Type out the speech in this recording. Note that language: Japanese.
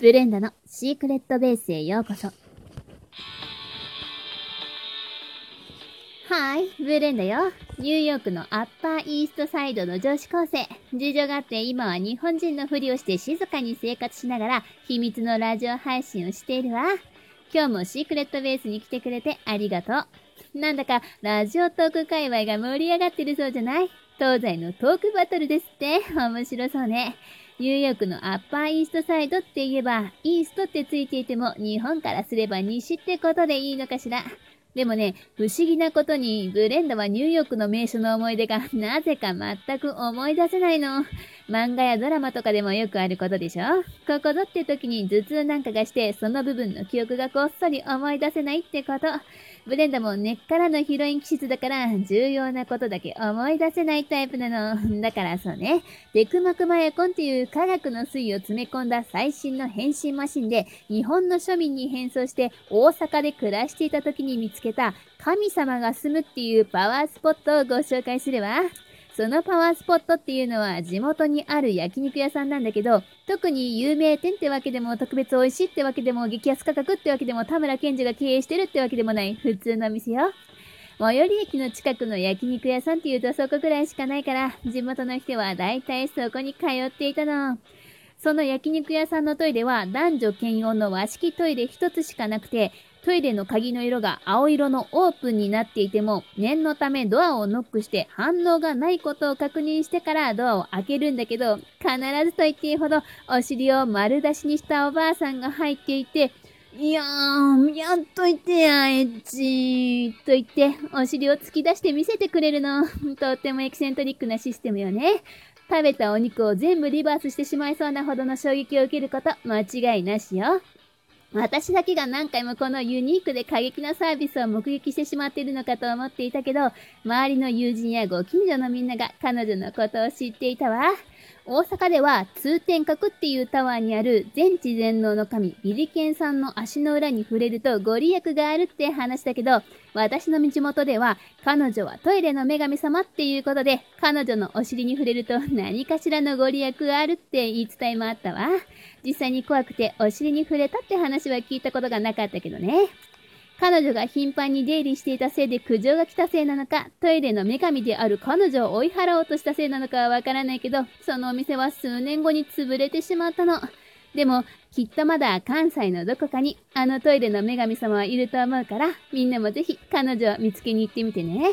ブレンダのシークレットベースへようこそ。はい、ブレンダよ。ニューヨークのアッパーイーストサイドの女子高生。事情があって今は日本人のふりをして静かに生活しながら秘密のラジオ配信をしているわ。今日もシークレットベースに来てくれてありがとう。なんだかラジオトーク界隈が盛り上がってるそうじゃない？東西のトークバトルですって。面白そうね。ニューヨークのアッパーイーストサイドって言えば、イーストってついていても日本からすれば西ってことでいいのかしら。でもね、不思議なことに、ブレンドはニューヨークの名所の思い出がなぜか全く思い出せないの。漫画やドラマとかでもよくあることでしょ？ここぞって時に頭痛なんかがして、その部分の記憶がこっそり思い出せないってこと。ブレンダも根っからのヒロイン気質だから、重要なことだけ思い出せないタイプなの。だからそうね、デクマクマヤコンっていう科学の推移を詰め込んだ最新の変身マシンで、日本の庶民に変装して大阪で暮らしていた時に見つけた神様が住むっていうパワースポットをご紹介するわ。そのパワースポットっていうのは地元にある焼肉屋さんなんだけど、特に有名店ってわけでも特別美味しいってわけでも激安価格ってわけでも田村健二が経営してるってわけでもない普通の店よ。最寄り駅の近くの焼肉屋さんっていうとそこぐらいしかないから、地元の人は大体そこに通っていたの。その焼肉屋さんのトイレは男女兼用の和式トイレ一つしかなくて、トイレの鍵の色が青色のオープンになっていても、念のためドアをノックして反応がないことを確認してからドアを開けるんだけど、必ずと言っていいほどお尻を丸出しにしたおばあさんが入っていて、いやー、やっといてや、エッチー。と言って、お尻を突き出して見せてくれるの。とってもエキセントリックなシステムよね。食べたお肉を全部リバースしてしまいそうなほどの衝撃を受けること間違いなしよ。私だけが何回もこのユニークで過激なサービスを目撃してしまっているのかと思っていたけど、周りの友人やご近所のみんなが彼女のことを知っていたわ。大阪では通天閣っていうタワーにある全知全能の神ビリケンさんの足の裏に触れるとご利益があるって話だけど、私の地元では彼女はトイレの女神様っていうことで、彼女のお尻に触れると何かしらのご利益があるって言い伝えもあったわ。実際に怖くてお尻に触れたって話は聞いたことがなかったけどね。彼女が頻繁に出入りしていたせいで苦情が来たせいなのか、トイレの女神である彼女を追い払おうとしたせいなのかはわからないけど、そのお店は数年後に潰れてしまったの。でも、きっとまだ関西のどこかにあのトイレの女神様はいると思うから、みんなもぜひ彼女を見つけに行ってみてね。